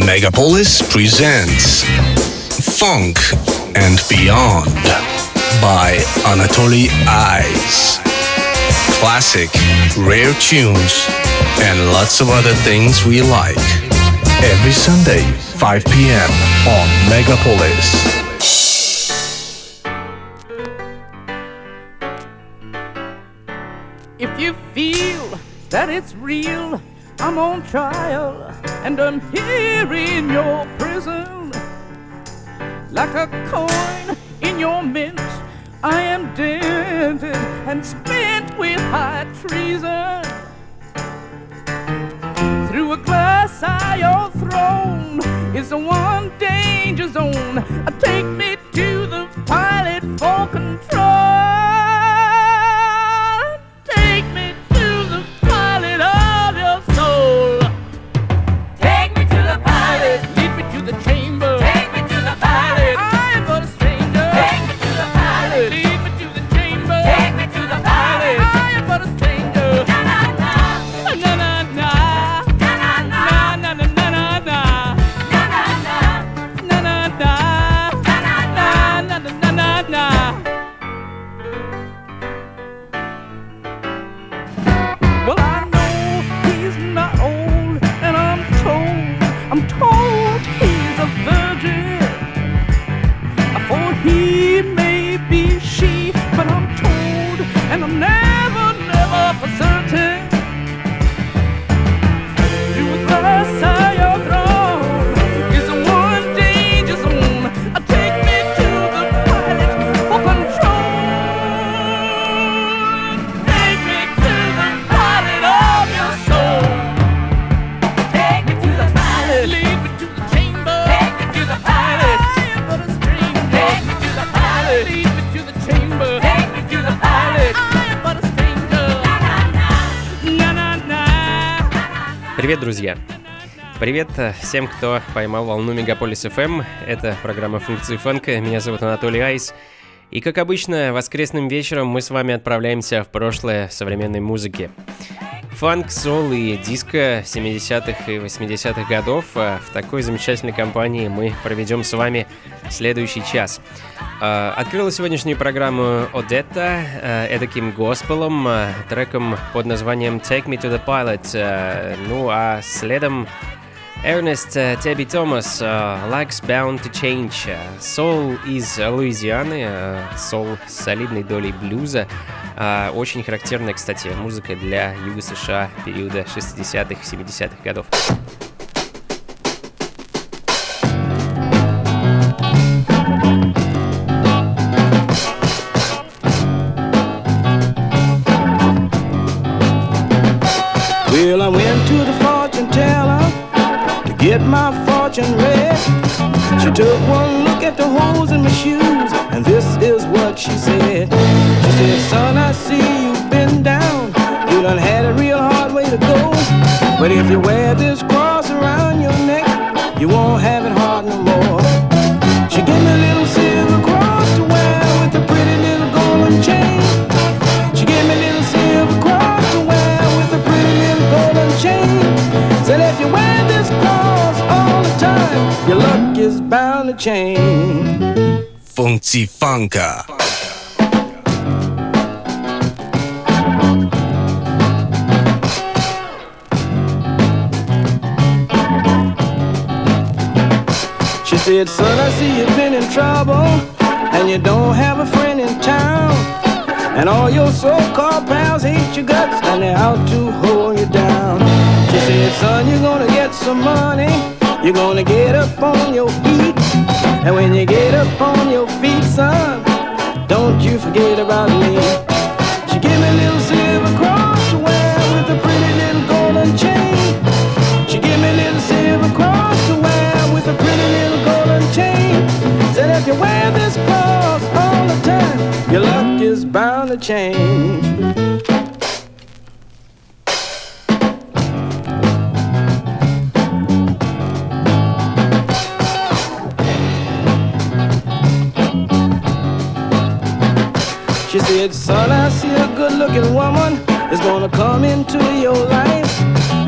Megapolis presents Funk and Beyond by Anatoly Eyes. Classic, rare tunes, and lots of other things we like. Every Sunday, 5 p.m. on Megapolis. If you feel that it's real, I'm on trial and I'm here in your prison. Like a coin in your mint, I am dented and spent with high treason. Through a glass eye, your throne is the one danger zone. Take me to the pilot for control. Привет всем, кто поймал волну Мегаполис FM. Это программа функции фанка. Меня зовут Анатолий Айс. И как обычно, воскресным вечером мы с вами отправляемся в прошлое современной музыки. Фанк, сол и диско 70-х и 80-х годов. А В такой замечательной компании мы проведем с вами следующий час. А, Открыла сегодняшнюю программу Одетта э, эдаким госпелом, треком под названием Take Me to the Pilot. Ну а следом Эрнест э, Тебби Томас, э, Life's Bound to Change, э, сол из Луизианы, э, сол с солидной долей блюза, э, очень характерная, кстати, музыка для Юга США периода 60-х, 70-х годов. out. She said, she said, son, I see you've been down. You done had a real hard way to go. But if you wear this cross around your neck, you won't have it hard no more. She gave me a little silver cross to wear with a pretty little golden chain. She gave me a little silver cross to wear with a pretty little golden chain. Said if you wear this cross all the time, your luck is bound to change. Funky Funka. She said, son, I see you've been in trouble, and you don't have a friend in town. And all your so-called pals hate your guts, and they're out to hold you down. She said, son, you're gonna get some money. You're gonna get up on your feet. And when you get up on your feet, son, don't you forget about me. She gave me a little silver cross if you wear this cross all the time, your luck is bound to change. She said, son, I see a good-looking woman is gonna come into your life.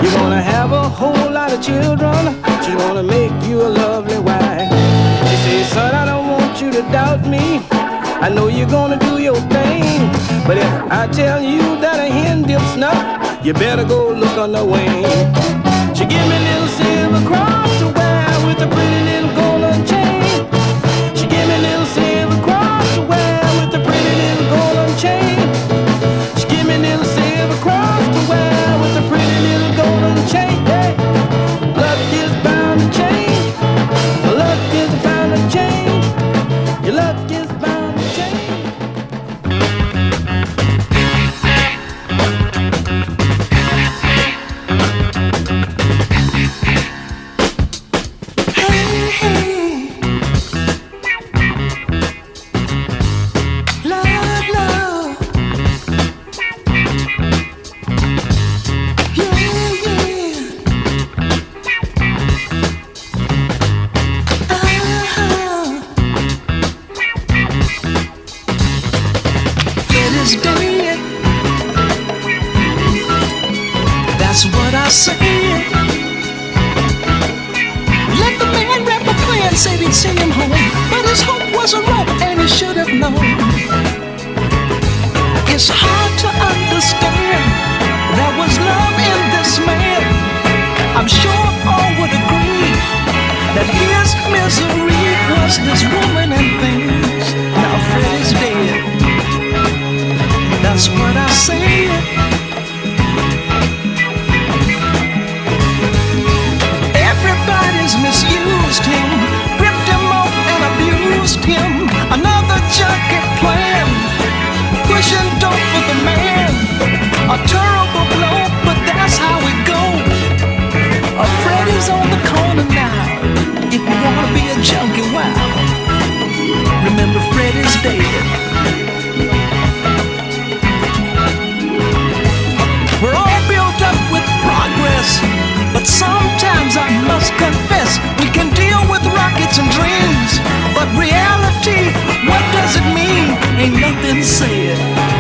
You're gonna have a whole lot of children. She's gonna make you a lovely wife say, son, I don't want you to doubt me. I know you're gonna do your thing. But if I tell you that a hen dips not, you better go look on the wing. She give me a little silver cross to wear with a pretty little gold. said.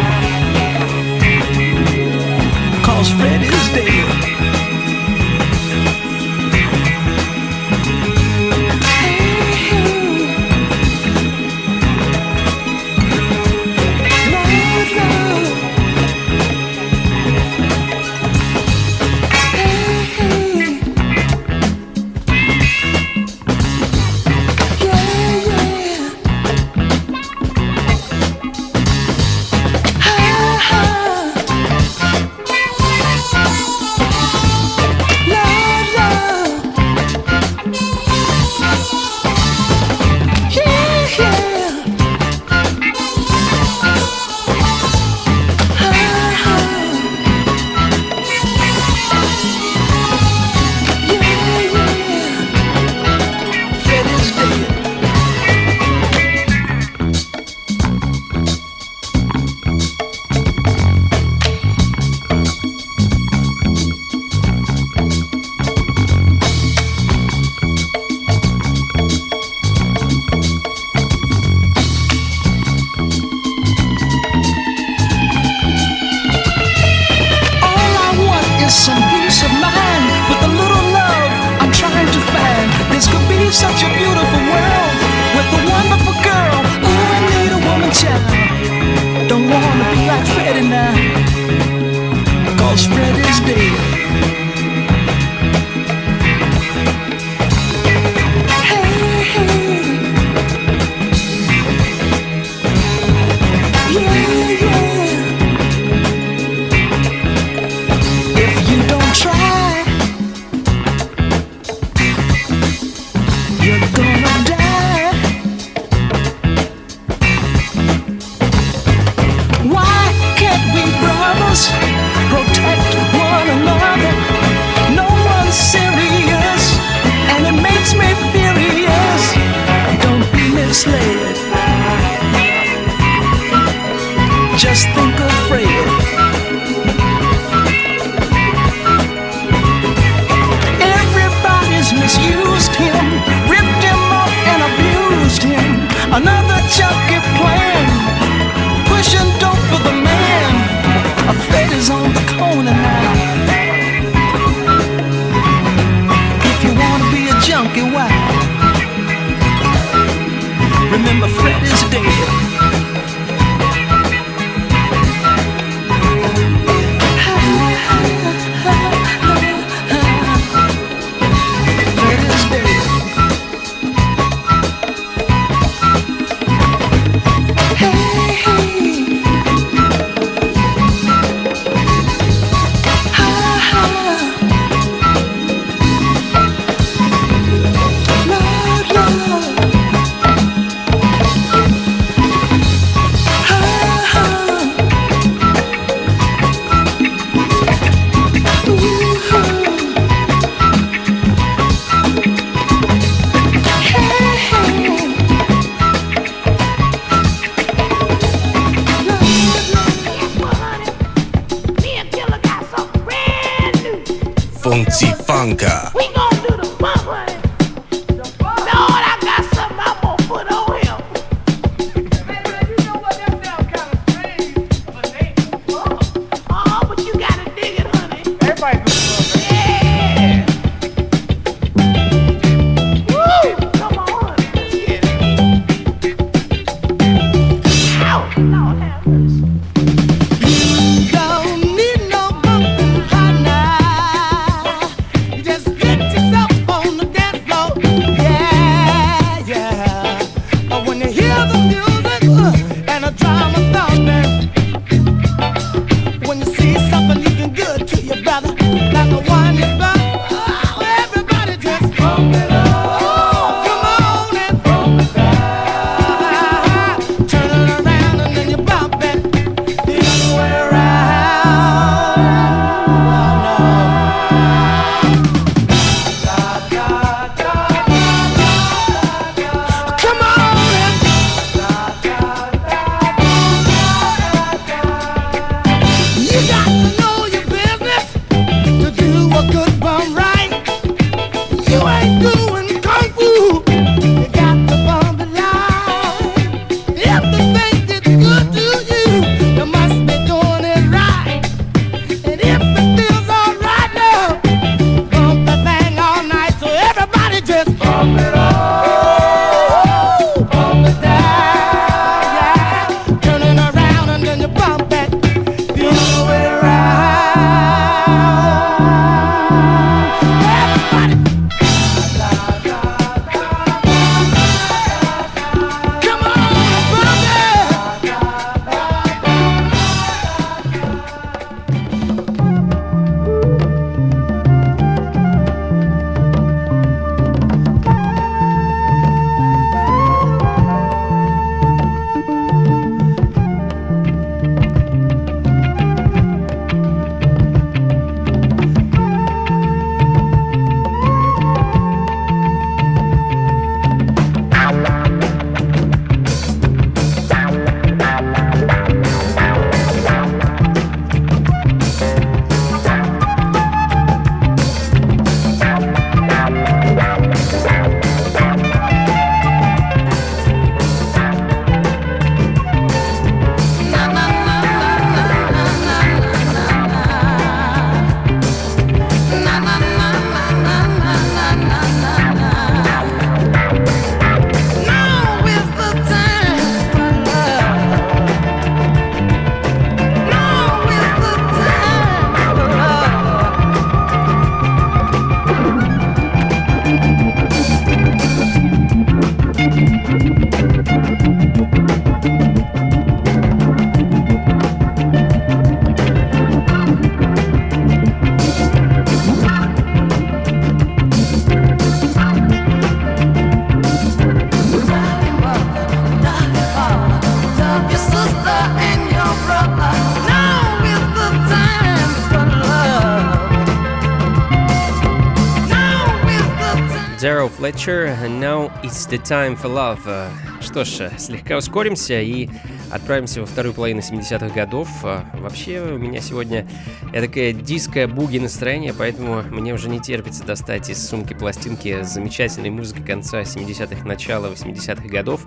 Fletcher. Now it's the time for love. Э, что ж, э, слегка ускоримся и отправимся во вторую половину 70-х годов. Э, вообще, у меня сегодня я такая диское буги настроение, поэтому мне уже не терпится достать из сумки пластинки замечательной музыки конца 70-х, начала 80-х годов.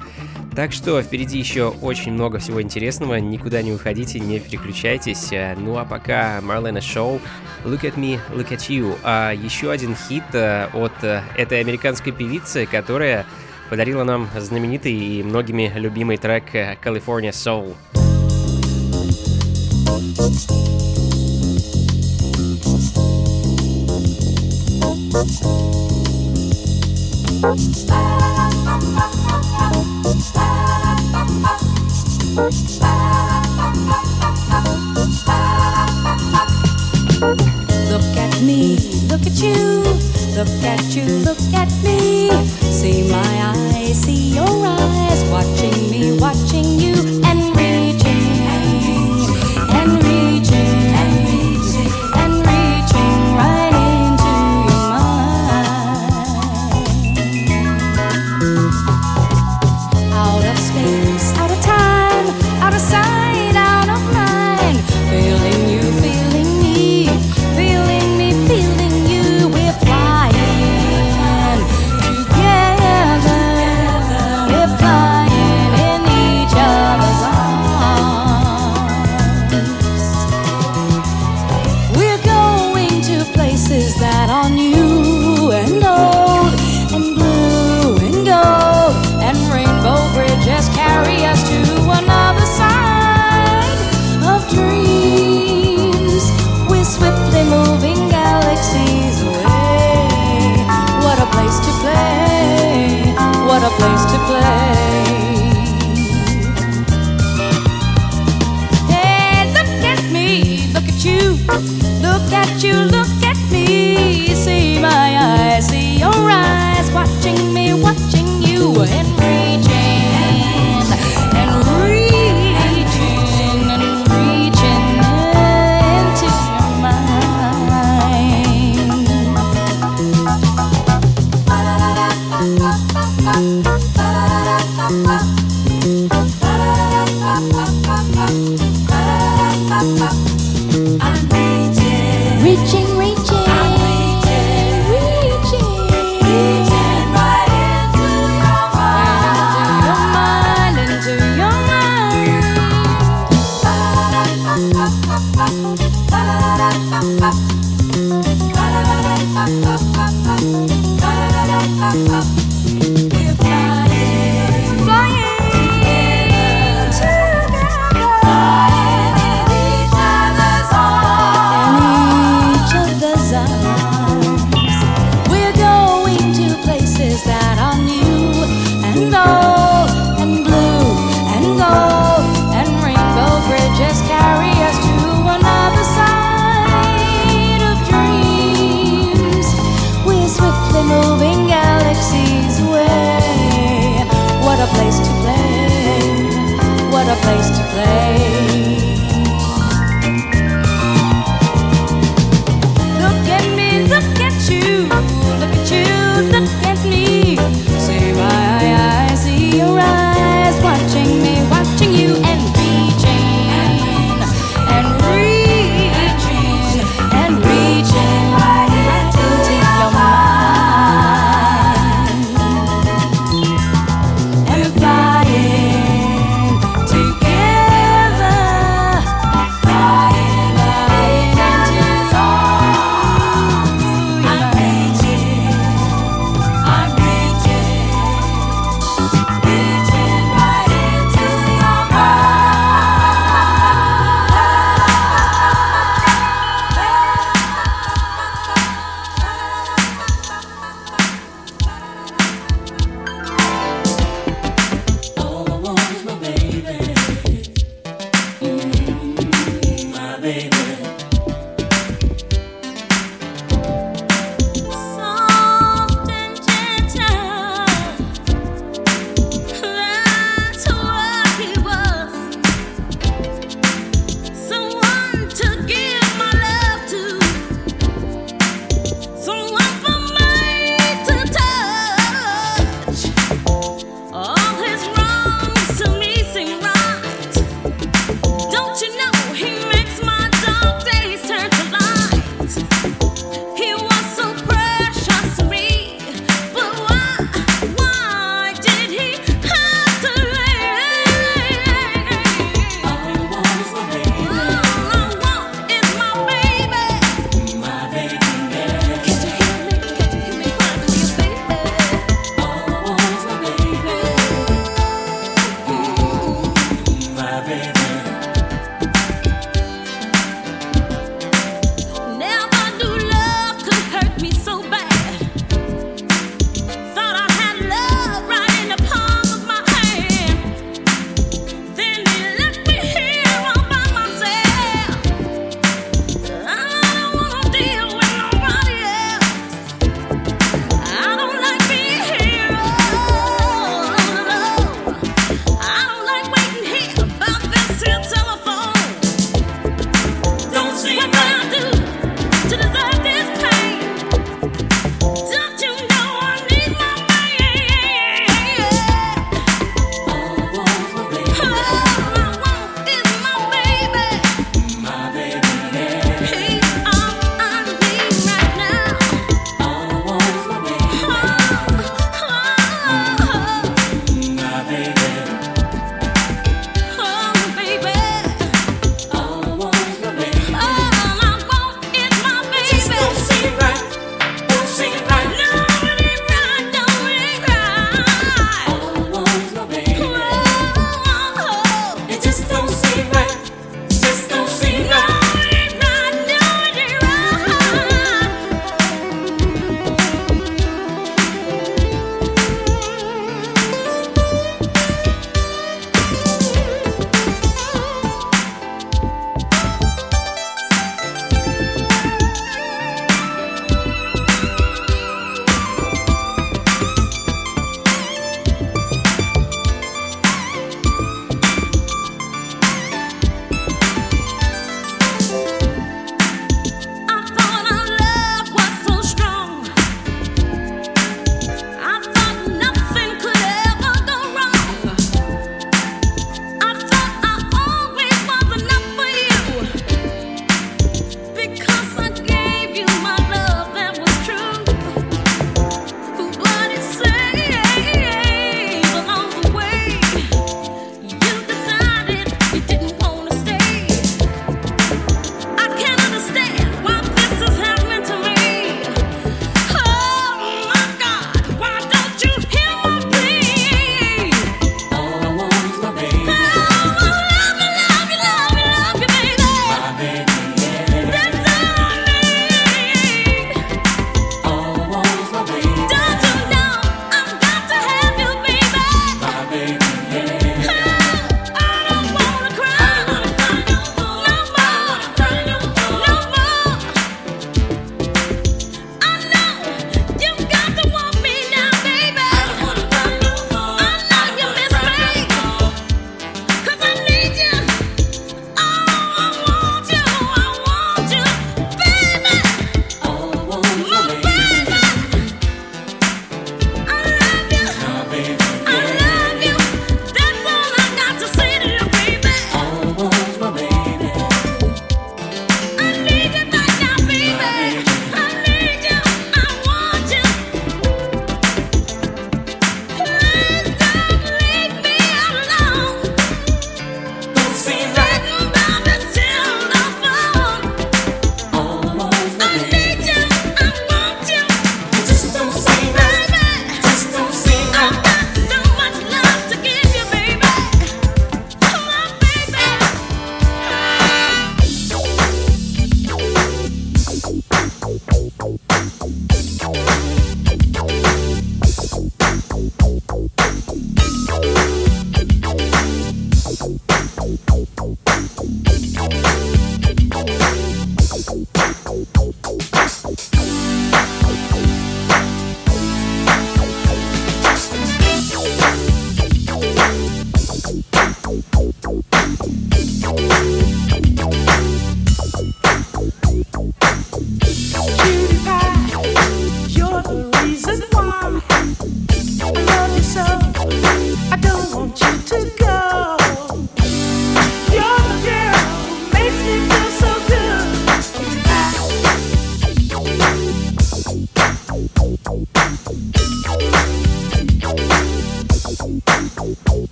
Так что впереди еще очень много всего интересного, никуда не уходите, не переключайтесь. Э, ну а пока Марлена Шоу, Look at Me, Look at You. А еще один хит э, от э, этой американской певицы, которая подарила нам знаменитый и многими любимый трек California Soul. thank you Look at me, look at you, look at you, look at me. See my eyes, see your eyes, watching me, watching you.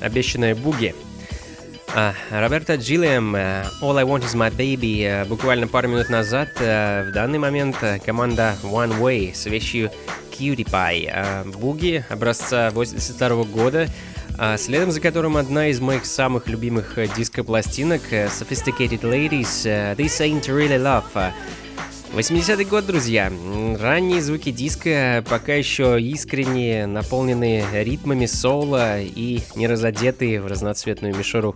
Обещанная буги. А, Роберта Джиллиам, э, All I Want Is My Baby, э, буквально пару минут назад, э, в данный момент команда One Way с вещью Cutie Pie. Буги образца 82 года, следом за которым одна из моих самых любимых диско-пластинок Sophisticated Ladies, This Ain't Really Love. 80-й год, друзья. Ранние звуки диска пока еще искренние, наполненные ритмами соло и не разодетые в разноцветную мишуру.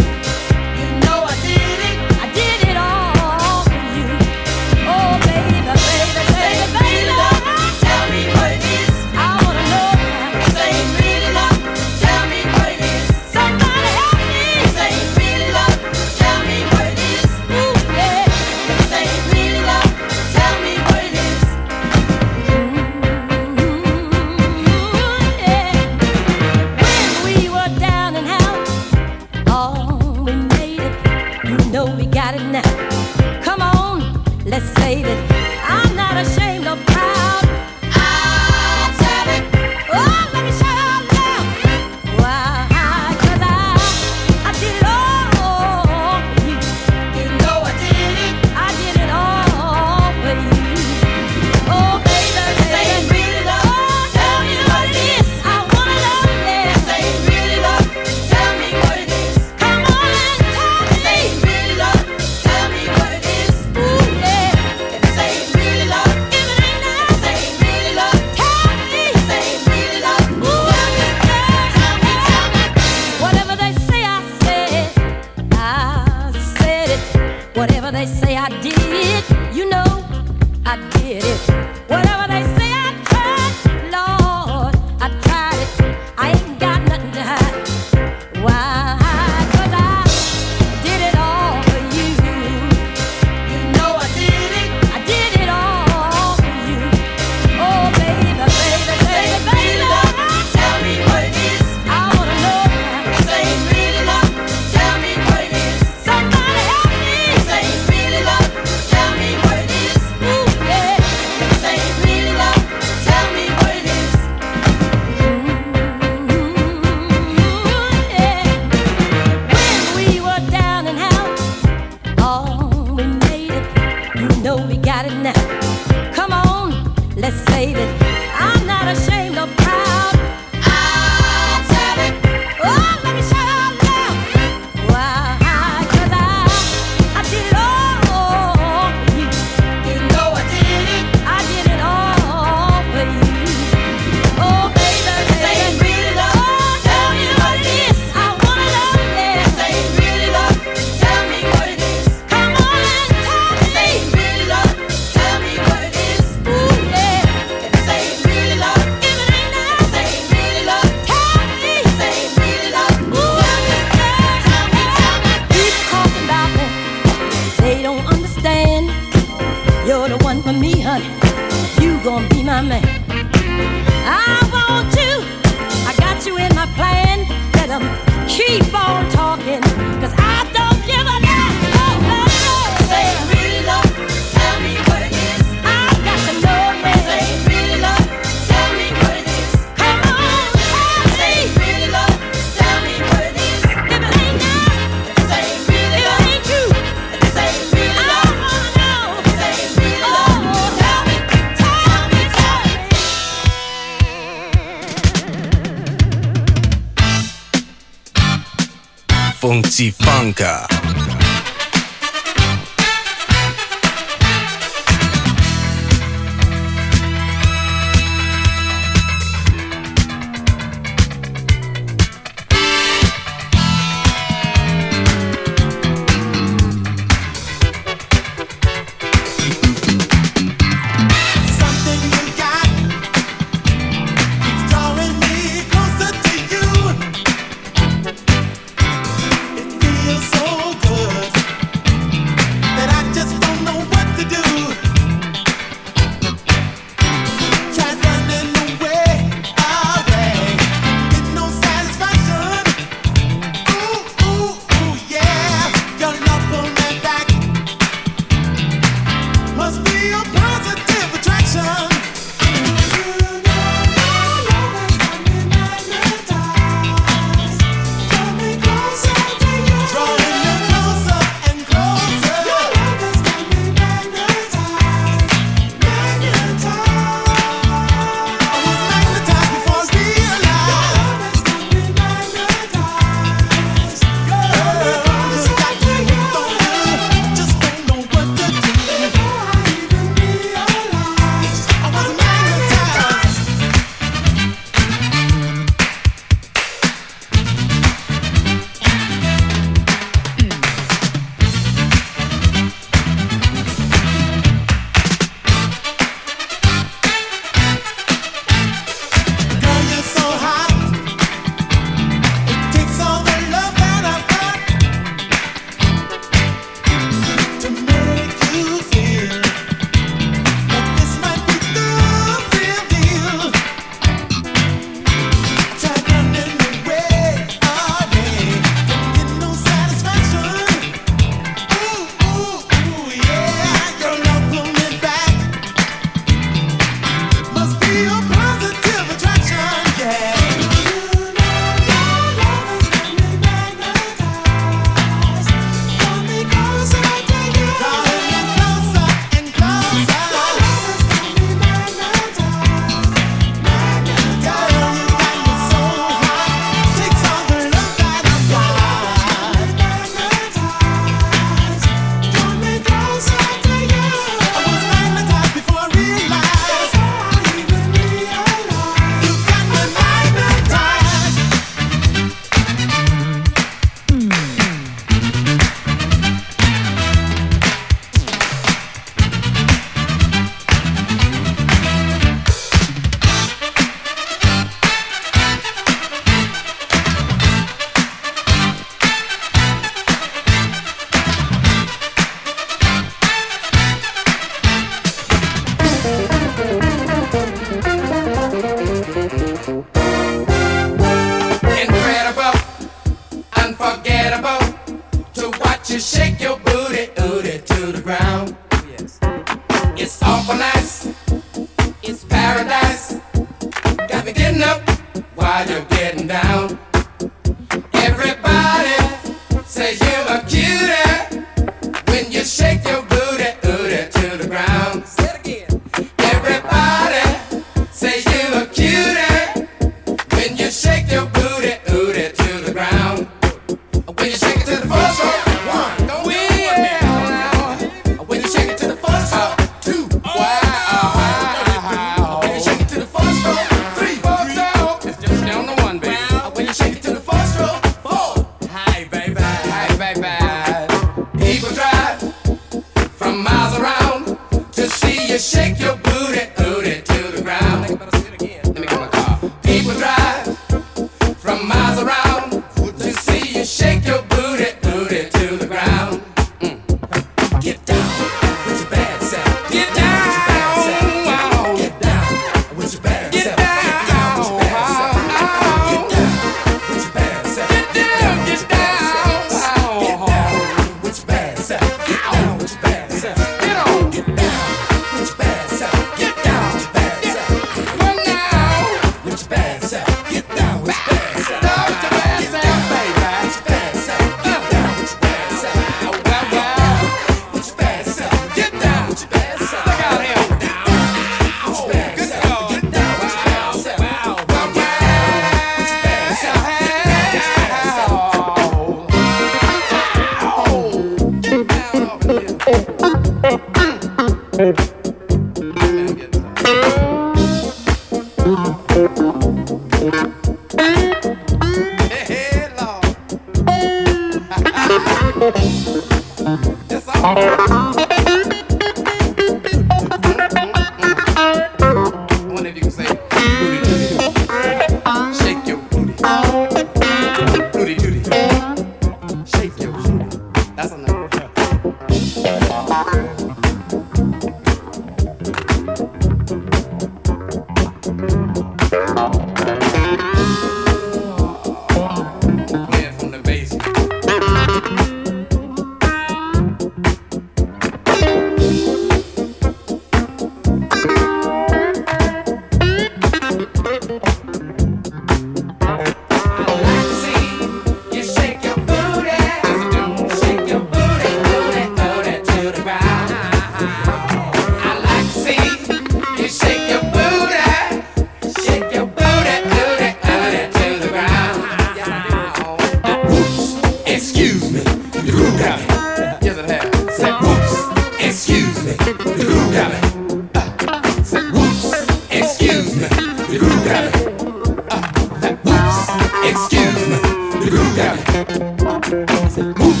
girl. Move.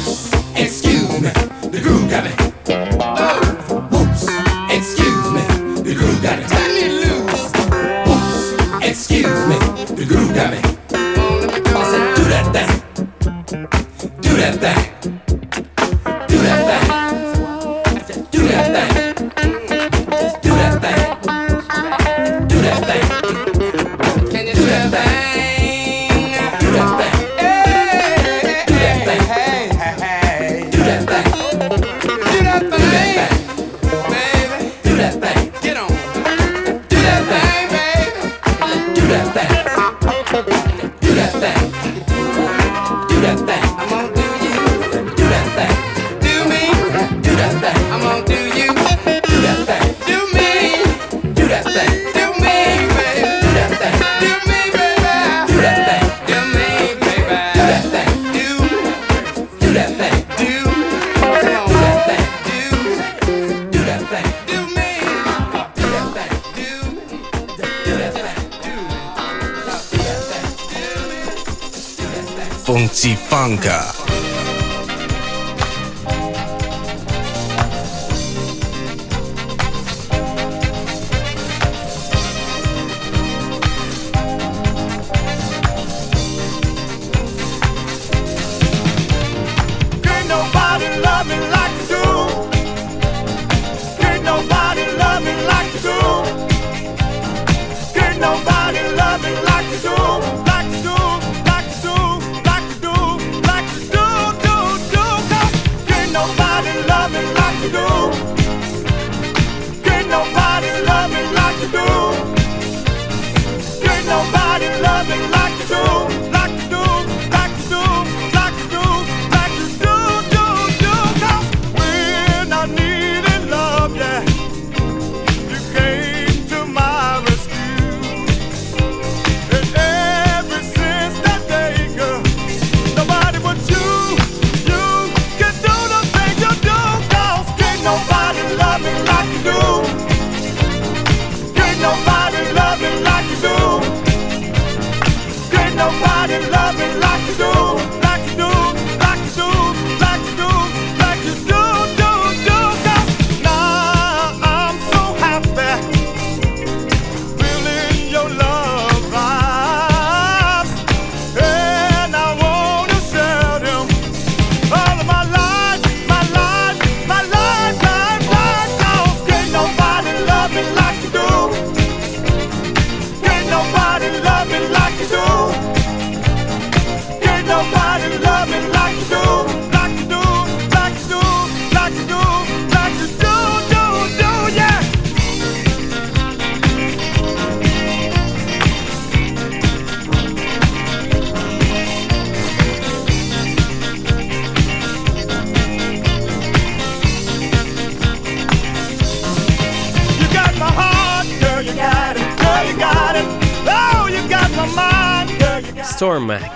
nobody love me like you do.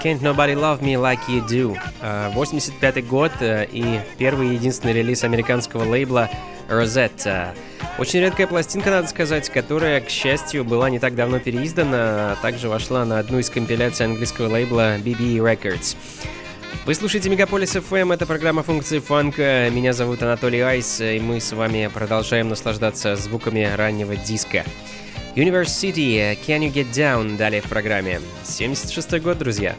Can't Nobody Love Me Like You Do. 85 год и первый и единственный релиз американского лейбла Rosetta. Очень редкая пластинка, надо сказать, которая, к счастью, была не так давно переиздана, а также вошла на одну из компиляций английского лейбла BB Records. Вы слушаете Мегаполис FM, это программа функции фанка. Меня зовут Анатолий Айс, и мы с вами продолжаем наслаждаться звуками раннего диска. University, Can You Get Down, далее в программе. 76 год, друзья.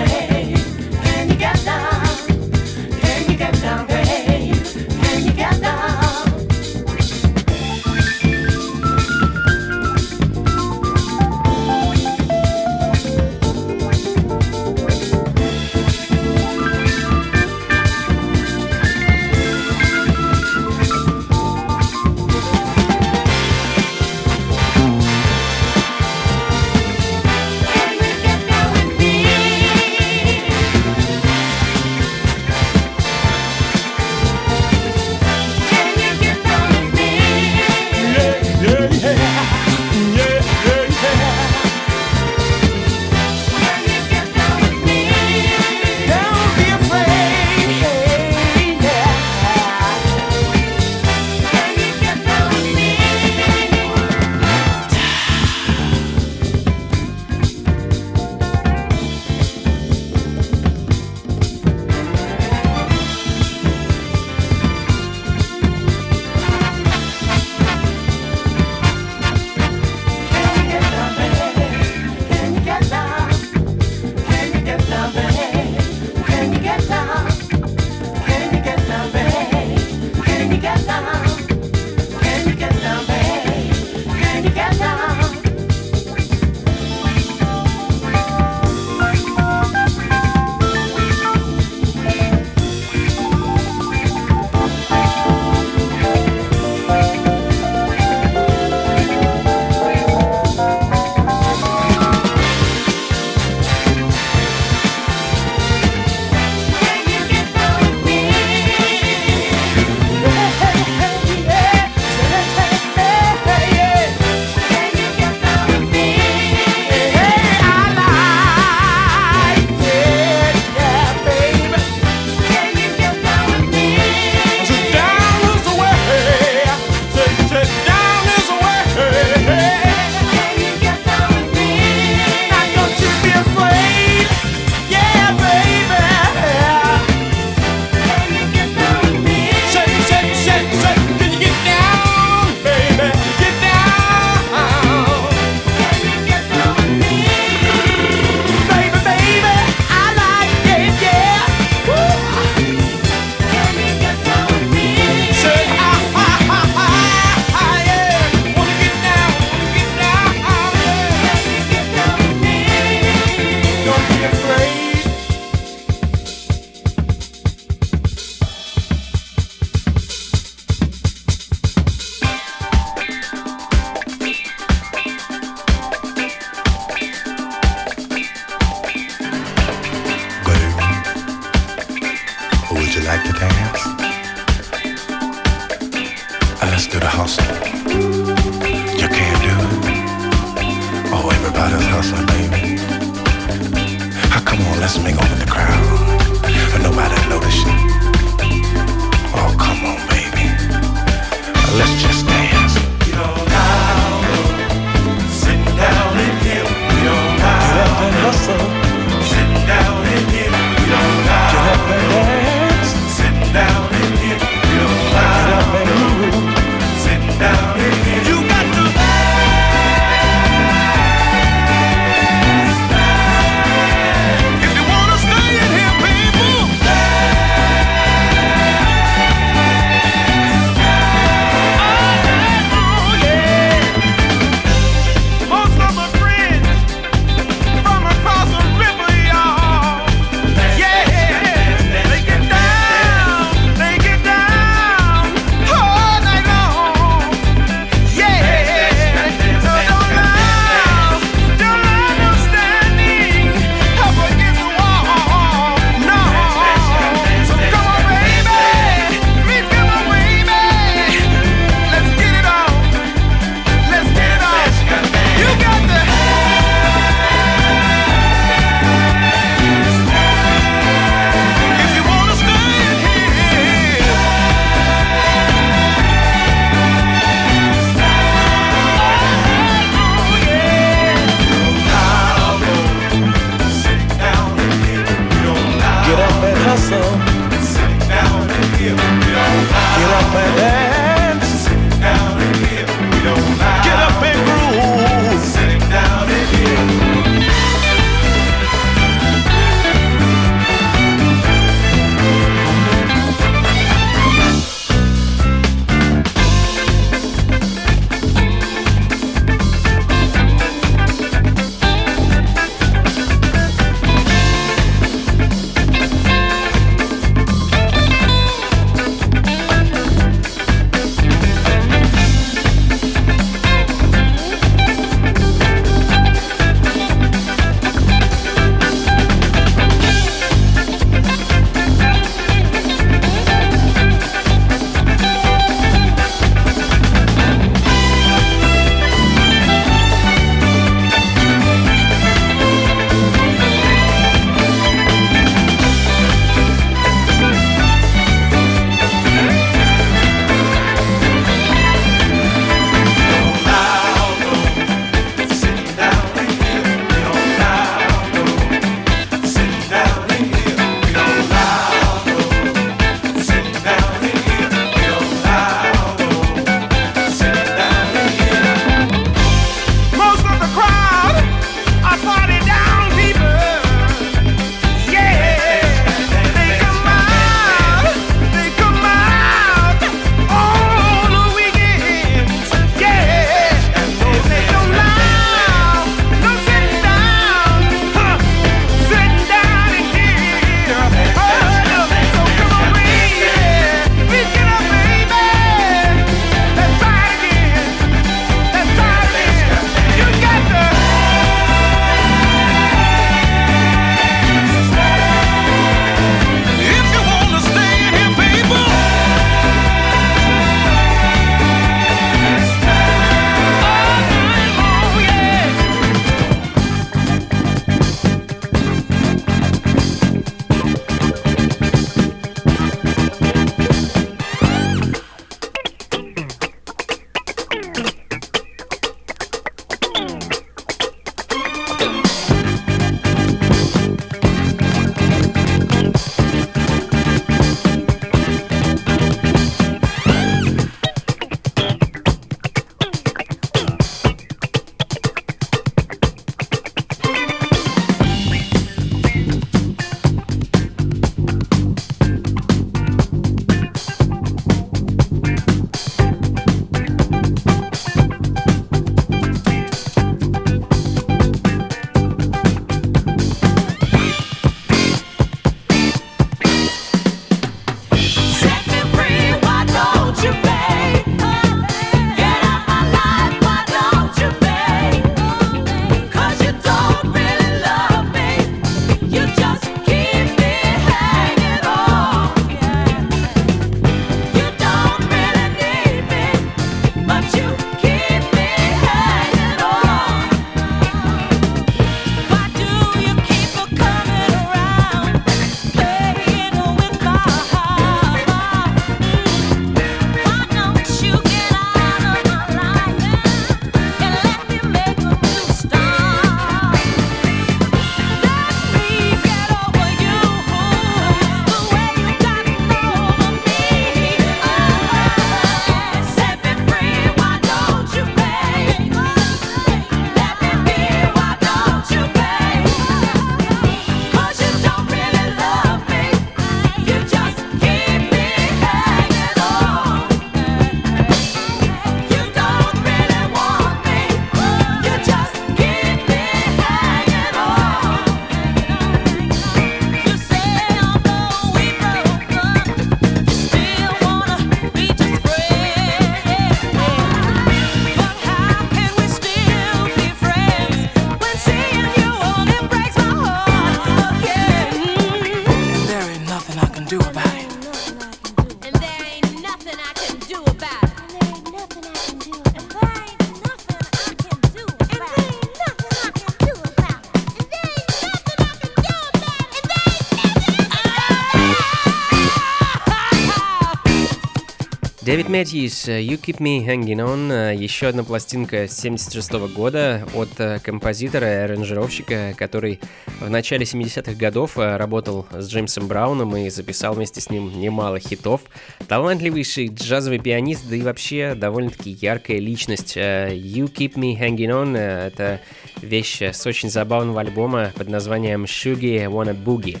Дэвид Мэтьюс, You Keep Me Hanging On, еще одна пластинка 76 года от э, композитора и аранжировщика, который в начале 70-х годов э, работал с Джеймсом Брауном и записал вместе с ним немало хитов. Талантливейший джазовый пианист, да и вообще довольно-таки яркая личность. Э, You Keep Me Hanging On — это вещь с очень забавного альбома под названием Shuggy Wanna Boogie.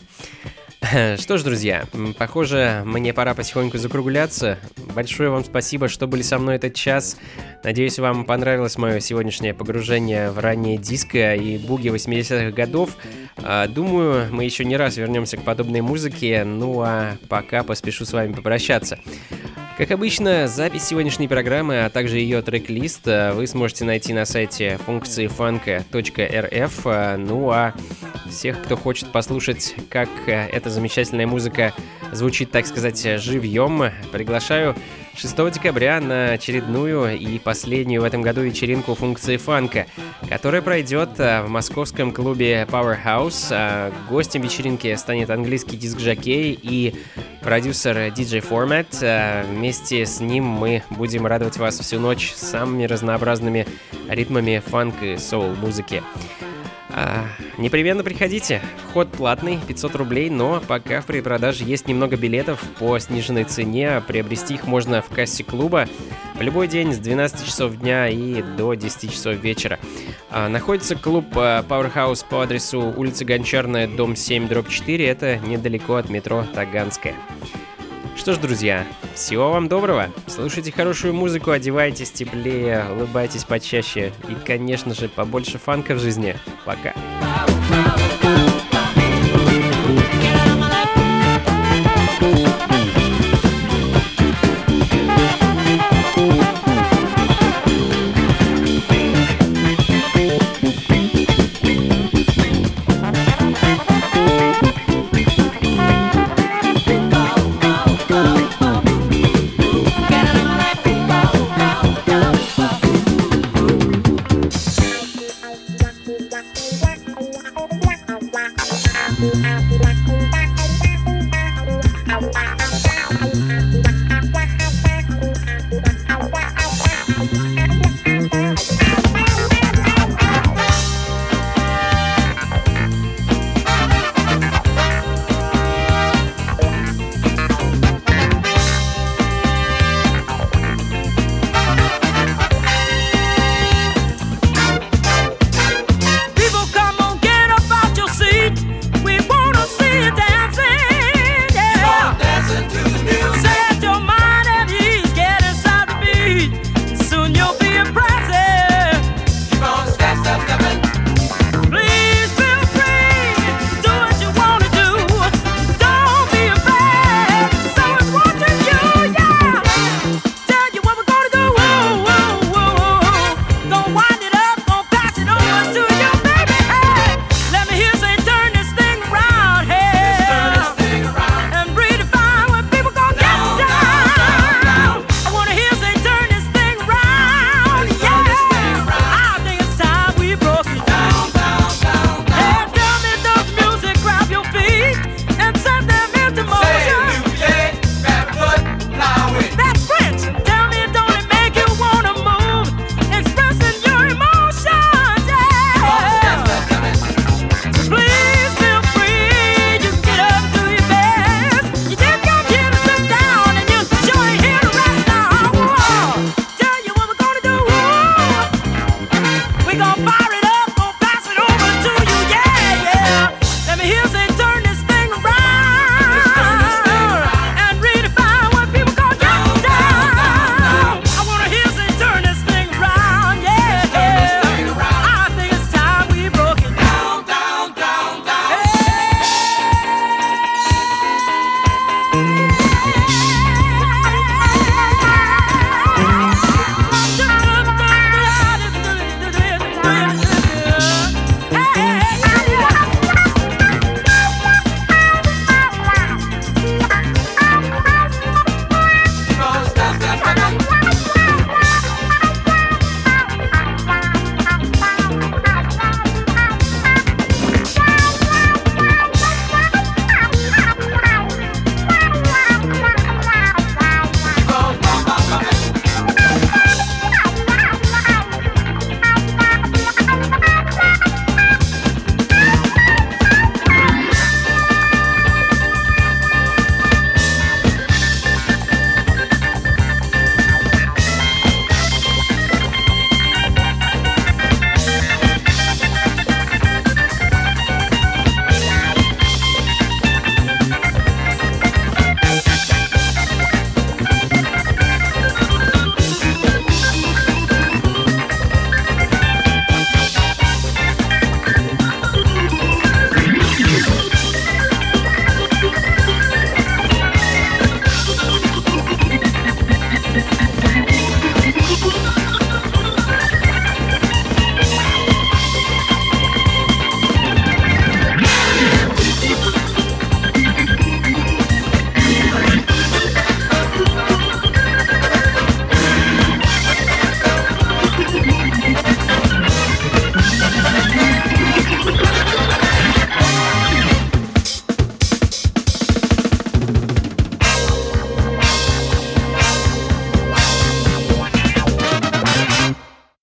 Что ж, друзья, похоже, мне пора потихоньку закругляться. Большое вам спасибо, что были со мной этот час. Надеюсь, вам понравилось мое сегодняшнее погружение в раннее диско и буги 80-х годов. А, Думаю, мы еще не раз вернемся к подобной музыке, ну а пока поспешу с вами попрощаться. Как обычно, запись сегодняшней программы, а также ее трек-лист э, вы сможете найти на сайте функции фанка.рф. э, Ну а всех, кто хочет послушать, как э, эта замечательная музыка звучит, так сказать, живьем, приглашаю 6 декабря на очередную и последнюю в этом году вечеринку функции фанка, которая пройдет э, в московском клубе Powerhouse. А Гостем вечеринки станет английский диск-жокей и продюсер DJ Format. Э, Вместе с ним мы будем радовать вас всю ночь самыми разнообразными ритмами фанк и соул-музыки. А, непременно приходите. Вход платный, 500 рублей, но пока в предпродаже есть немного билетов по сниженной цене. Приобрести их можно в кассе клуба в любой день с 12 часов дня и до 10 часов вечера. А, находится клуб а, Powerhouse по адресу улица Гончарная, дом 7, дробь 4. Это недалеко от метро Таганская. Что ж, друзья, всего вам доброго. Слушайте хорошую музыку, одевайтесь теплее, улыбайтесь почаще и, конечно же, побольше фанка в жизни. Пока. Power